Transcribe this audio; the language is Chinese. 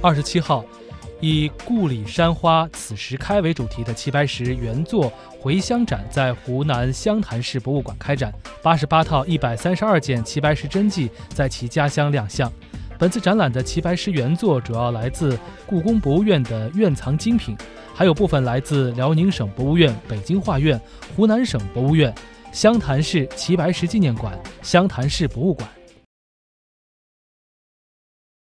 二十七号以故里山花此时开为主题的齐白石原作回乡展在湖南湘潭市博物馆开展八十八套一百三十二件齐白石真迹在其家乡亮相。本次展览的齐白石原作主要来自故宫博物院的院藏精品还有部分来自辽宁省博物院北京画院湖南省博物院湘潭市齐白石纪念馆湘潭市博物馆。